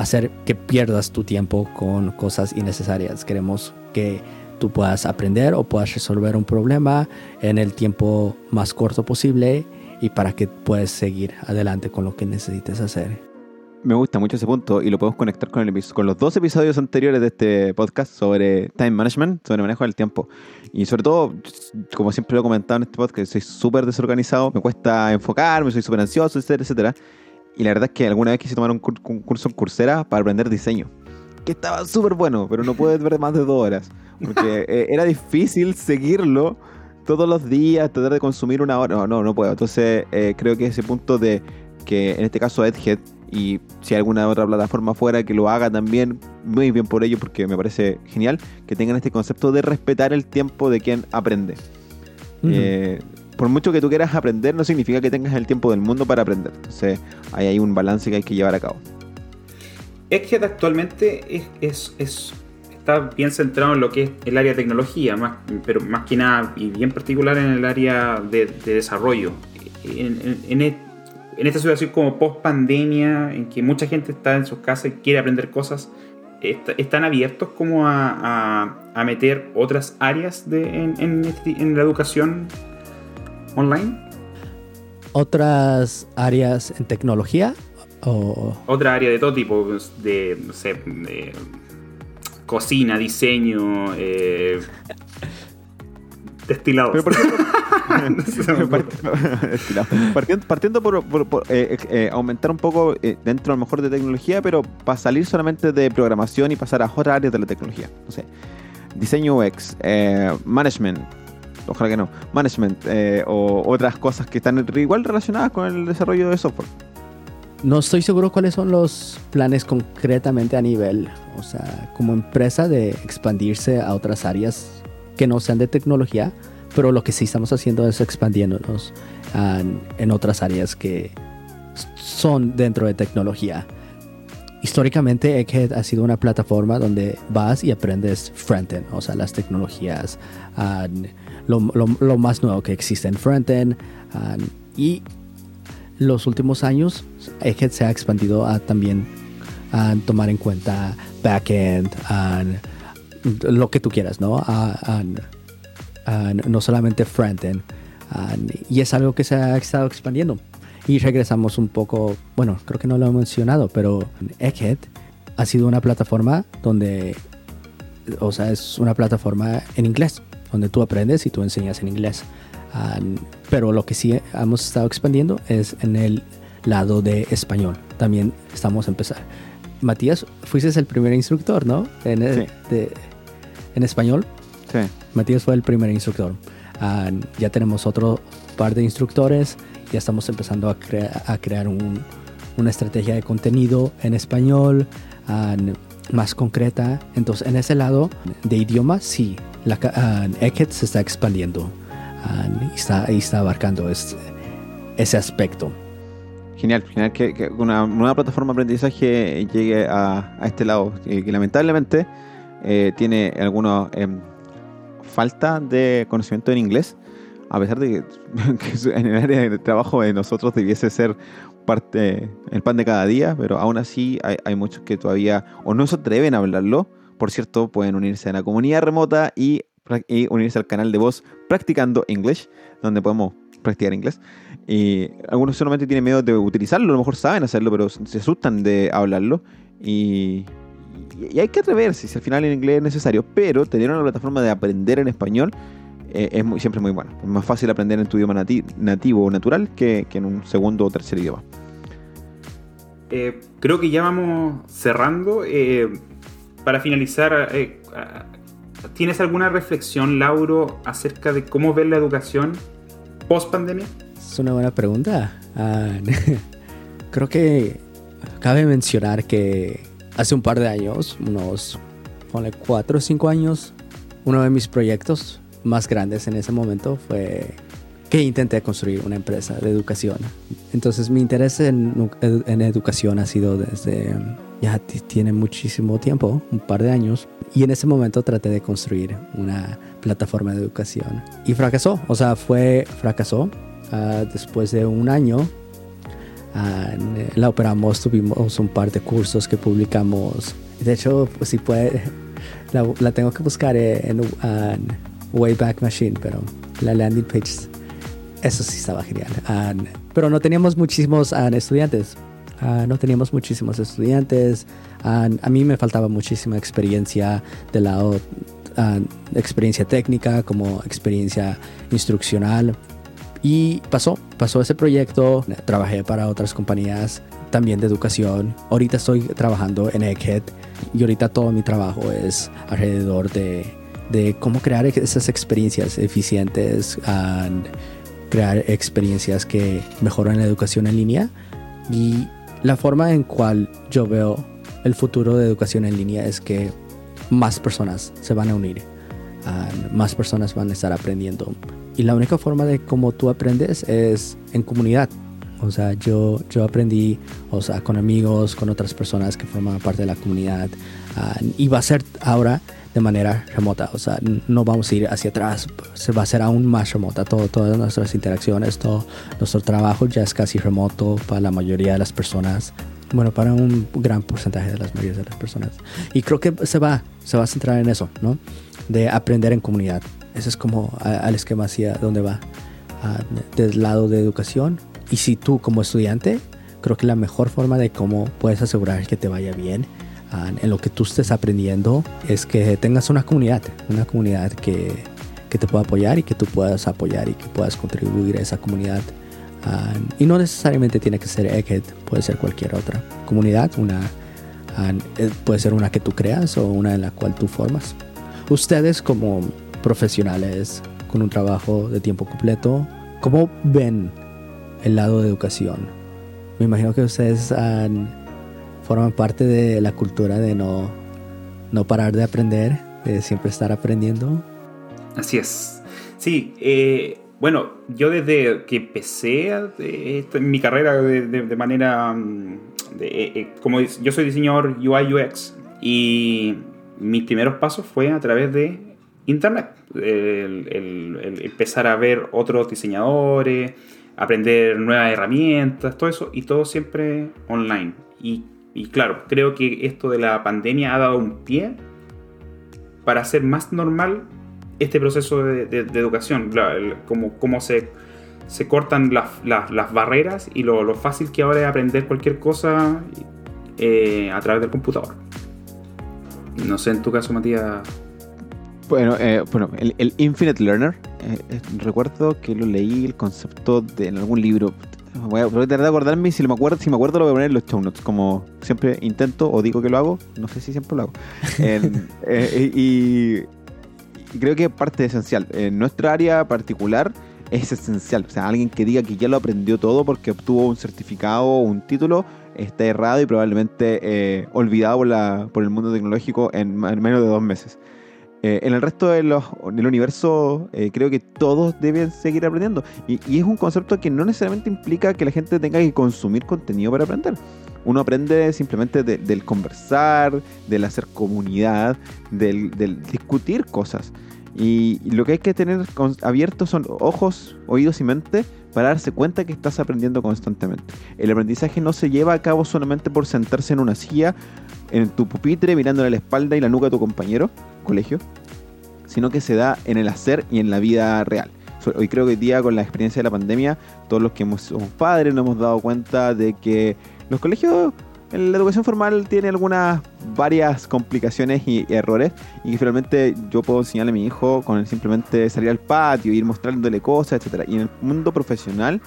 hacer que pierdas tu tiempo con cosas innecesarias. Queremos que tú puedas aprender o puedas resolver un problema en el tiempo más corto posible y para que puedas seguir adelante con lo que necesites hacer. me gusta mucho ese punto y lo podemos conectar con, el, con los dos episodios anteriores de este podcast sobre time management, sobre manejo del tiempo. Y sobre todo, como siempre lo he comentado en este podcast, soy súper desorganizado, me cuesta enfocarme, soy súper ansioso, etcétera, etcétera. Y la verdad es que alguna vez quise tomar un, cur- un curso en Coursera para aprender diseño, que estaba súper bueno, pero no puedes ver más de dos horas, porque eh, era difícil seguirlo todos los días, tratar de consumir una hora. No, no, no puedo. Entonces, eh, creo que ese punto de que en este caso Edhead y si hay alguna otra plataforma fuera que lo haga también, muy bien por ello, porque me parece genial que tengan este concepto de respetar el tiempo de quien aprende. Eh, por mucho que tú quieras aprender, no significa que tengas el tiempo del mundo para aprender. Entonces, ahí hay un balance que hay que llevar a cabo. Es, es- es- está bien centrado en lo que es el área de tecnología, pero más que nada y bien particular en el área de, de desarrollo. E- en esta situación como post pandemia, en que mucha gente está en sus casas y quiere aprender cosas, est- ¿están abiertos como a, meter otras áreas de, en, este- en la educación online? ¿Otras áreas en tecnología? O, otra área de todo tipo, pues, de, no sé, de cocina, diseño, eh, Destilados. Pero partiendo, partiendo, por, eh, eh, aumentar un poco eh, dentro a lo mejor de tecnología, pero para salir solamente de programación y pasar a otras áreas de la tecnología. No sé, diseño UX, management, ojalá que no, management o otras cosas que están igual relacionadas con el desarrollo de software. No estoy seguro cuáles son los planes concretamente a nivel, o sea, como empresa de expandirse a otras áreas que no sean de tecnología, pero lo que sí estamos haciendo es expandiéndonos en otras áreas que son dentro de tecnología. Históricamente Egghead ha sido una plataforma donde vas y aprendes frontend, o sea, las tecnologías, lo, más nuevo que existe en frontend. y los últimos años Egghead se ha expandido a también a tomar en cuenta backend, lo que tú quieras, ¿no? no solamente frontend. y es algo que se ha estado expandiendo. Y regresamos un poco, bueno, creo que no lo he mencionado, pero Egghead ha sido una plataforma donde, o sea, es una plataforma en inglés, donde tú aprendes y tú enseñas en inglés. pero lo que sí hemos estado expandiendo es en el lado de español. También estamos empezando. Matías, fuiste el primer instructor, ¿no? En, en español. Sí. Matías fue el primer instructor. Ah, ya tenemos otro par de instructores. Ya estamos empezando a, a crear una estrategia de contenido en español ah, más concreta. Entonces, en ese lado de idioma, sí, la uh, se está expandiendo y, está, está abarcando ese aspecto. Genial, genial que, una nueva plataforma de aprendizaje llegue a, este lado, que, lamentablemente eh, tiene alguna em, falta de conocimiento en inglés, a pesar de que, en el área de trabajo de nosotros debiese ser parte, el pan de cada día, pero aún así hay, muchos que todavía o no se atreven a hablarlo. Por cierto, pueden unirse a la comunidad remota y, unirse al canal de voz Practicando English, donde podemos practicar inglés. Y algunos solamente tienen miedo de utilizarlo, a lo mejor saben hacerlo, pero se asustan de hablarlo. Y, hay que atreverse, si al final en inglés es necesario, pero tener una plataforma de aprender en español eh, es muy, siempre muy bueno. Es más fácil aprender en tu idioma nativo o natural que, en un segundo o tercer idioma. Eh, creo que ya vamos cerrando. Eh, para finalizar, ¿tienes alguna reflexión, Lauro, acerca de cómo ver la educación post pandemia? Es una buena pregunta. Ah, creo que cabe mencionar que hace un par de años, unos ponle cuatro o cinco años, uno de mis proyectos más grandes en ese momento fue que intenté construir una empresa de educación. Entonces mi interés en, en educación ha sido desde, ya tiene muchísimo tiempo, un par de años, y en ese momento traté de construir una plataforma de educación. Y fracasó, o sea, fue, fracasó. Ah, después de un año, ah, la operamos, tuvimos un par de cursos que publicamos. De hecho, pues si puede, la, tengo que buscar en, Wayback Machine, pero la landing page, eso sí estaba genial. Ah, pero no teníamos muchísimos estudiantes. no teníamos muchísimos estudiantes. a mí me faltaba muchísima experiencia de lado experiencia técnica como experiencia instruccional. Y pasó, pasó ese proyecto, trabajé para otras compañías también de educación. Ahorita estoy trabajando en Egghead y ahorita todo mi trabajo es alrededor de, de cómo crear esas experiencias eficientes, crear experiencias que mejoran la educación en línea. Y la forma en cual yo veo el futuro de educación en línea es que más personas se van a unir, ah, más personas van a estar aprendiendo. Y la única forma de cómo tú aprendes es en comunidad. O sea, yo, yo aprendí o sea, con amigos, con otras personas que forman parte de la comunidad. Ah, y va a ser ahora de manera remota. O sea, no vamos a ir hacia atrás. Se va a hacer aún más remota. Todo, todas nuestras interacciones, todo nuestro trabajo ya es casi remoto para la mayoría de las personas bueno, para un gran porcentaje de las mayorías de las personas. Y creo que se va, se va a centrar en eso, ¿no? De aprender en comunidad. Ese es como al esquema hacia dónde va, del lado de educación. Y si tú como estudiante, creo que la mejor forma de cómo puedes asegurar que te vaya bien en lo que tú estés aprendiendo es que tengas una comunidad, una comunidad que, que te pueda apoyar y que tú puedas apoyar y que puedas contribuir a esa comunidad. Ah, y no necesariamente tiene que ser Egghead, puede ser cualquier otra comunidad, una, ah, eh, puede ser una que tú creas o una en la cual tú formas. Ustedes como profesionales con un trabajo de tiempo completo, ¿cómo ven el lado de educación? Me imagino que ustedes forman parte de la cultura de no, no parar de aprender, de siempre estar aprendiendo. Así es. Sí, eh, bueno, yo desde que empecé mi carrera de, manera, mm, eh, eh, como yo soy diseñador UI UX y mis primeros pasos fue a través de internet, empezar a ver otros diseñadores, aprender nuevas herramientas, todo eso y todo siempre online. Y, y claro, creo que esto de la pandemia ha dado un pie para hacer más normal este proceso de, educación, cómo, cómo se, se, cortan las, barreras y lo, fácil que ahora es aprender cualquier cosa eh, a través del computador. No sé, en tu caso, Matías. Bueno, eh, bueno el, Infinite Learner, eh, recuerdo que lo leí el concepto de, en algún libro. Voy a, tratar de acordarme si me acuerdo, si me acuerdo lo voy a poner en los show notes, como siempre intento o digo que lo hago, no sé si siempre lo hago. y creo que es parte esencial. En nuestra área particular es esencial. O sea, alguien que diga que ya lo aprendió todo porque obtuvo un certificado o un título está errado y probablemente eh, olvidado por, la, por, el mundo tecnológico en, menos de dos meses. Eh, en el resto de los, del universo eh, creo que todos deben seguir aprendiendo. Y, es un concepto que no necesariamente implica que la gente tenga que consumir contenido para aprender. Uno aprende simplemente del conversar, del hacer comunidad, del, discutir cosas. Y, lo que hay que tener abiertos son ojos, oídos y mente para darse cuenta que estás aprendiendo constantemente. El aprendizaje no se lleva a cabo solamente por sentarse en una silla, en tu pupitre, mirándole la espalda y la nuca a tu compañero, colegio, sino que se da en el hacer y en la vida real. Hoy creo que hoy día con la experiencia de la pandemia, todos los que somos padres nos hemos dado cuenta de que los colegios, la educación formal tiene algunas varias complicaciones y errores y que finalmente yo puedo enseñarle a mi hijo con simplemente salir al patio, ir mostrándole cosas, etcétera. Y en el mundo profesional,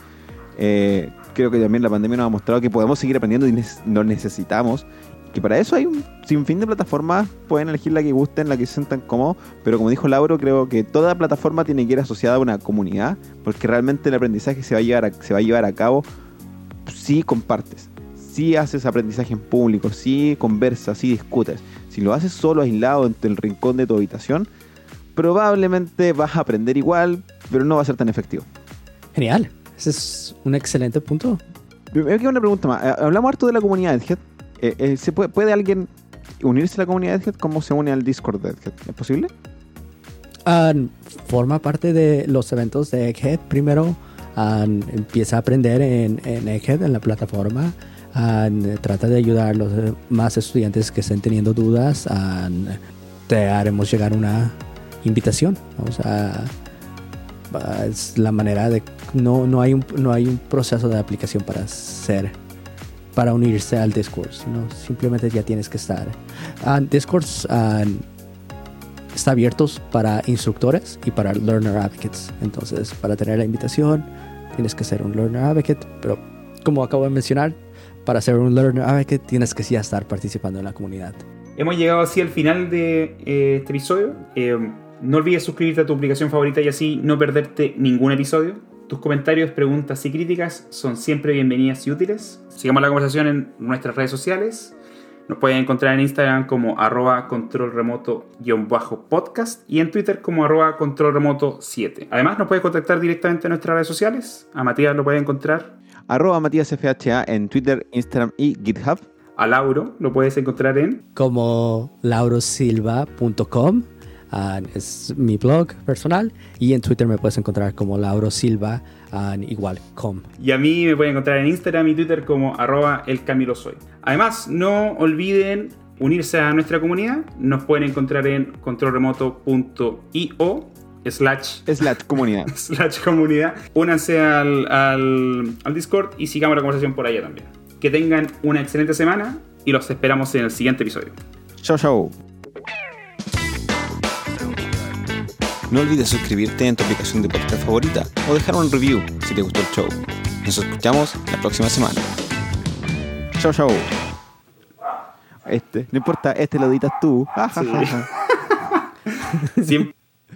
eh, creo que también la pandemia nos ha mostrado que podemos seguir aprendiendo y lo necesitamos. Que para eso hay un sinfín de plataformas, pueden elegir la que gusten, la que se sientan cómodos, pero como dijo Lauro, creo que toda plataforma tiene que ir asociada a una comunidad, porque realmente el aprendizaje se va a llevar se va a, llevar a cabo si compartes si haces aprendizaje en público, si conversas, si discutes. Si lo haces solo aislado en el rincón de tu habitación, probablemente vas a aprender igual, pero no va a ser tan efectivo. Genial, ese es un excelente punto. Me queda una pregunta más. Eh, hablamos harto de la comunidad de Egghead. Eh, eh, ¿se puede, alguien unirse a la comunidad de? ¿Cómo se une al Discord de Egghead? ¿Es posible? Ah, forma parte de los eventos de Egghead. Primero ah, empieza a aprender en, en Egghead, en la plataforma trata de ayudar a los más estudiantes que estén teniendo dudas. te haremos llegar una invitación. Vamos a, es la manera de no, no, hay un, no hay un proceso de aplicación para hacer para unirse al Discord, sino simplemente ya tienes que estar. Uh, Discord está abierto para instructores y para learner advocates. Entonces, para tener la invitación, tienes que ser un learner advocate, pero como acabo de mencionar, para ser un learner advocate tienes que ya estar participando en la comunidad. Hemos llegado así al final de eh, este episodio. Eh, no olvides suscribirte a tu aplicación favorita y así no perderte ningún episodio. Tus comentarios, preguntas y críticas son siempre bienvenidas y útiles. Sigamos la conversación en nuestras redes sociales. Nos pueden encontrar en Instagram como arroba controlremoto-podcast y en Twitter como arroba controlremoto7. Además nos puedes contactar directamente en nuestras redes sociales. A Matías lo puede encontrar arroba matíasfha en Twitter, Instagram y GitHub. A Lauro lo puedes encontrar en como laurosilva.com. Ah, es mi blog personal y en Twitter me puedes encontrar como Lauro Silva ah, igual com. Y a mí me pueden encontrar en Instagram y Twitter como arroba el Camilo Soy. Además, no olviden unirse a nuestra comunidad. Nos pueden encontrar en controlremoto.io slash, slash comunidad. slash comunidad. Únanse al, al, al Discord y sigamos la conversación por allá también. Que tengan una excelente semana y los esperamos en el siguiente episodio. Chao, chao. No olvides suscribirte en tu aplicación de podcast favorita o dejar un review si te gustó el show. Nos escuchamos la próxima semana. Chau, chau. Este, no importa, este lo editas tú. Siempre-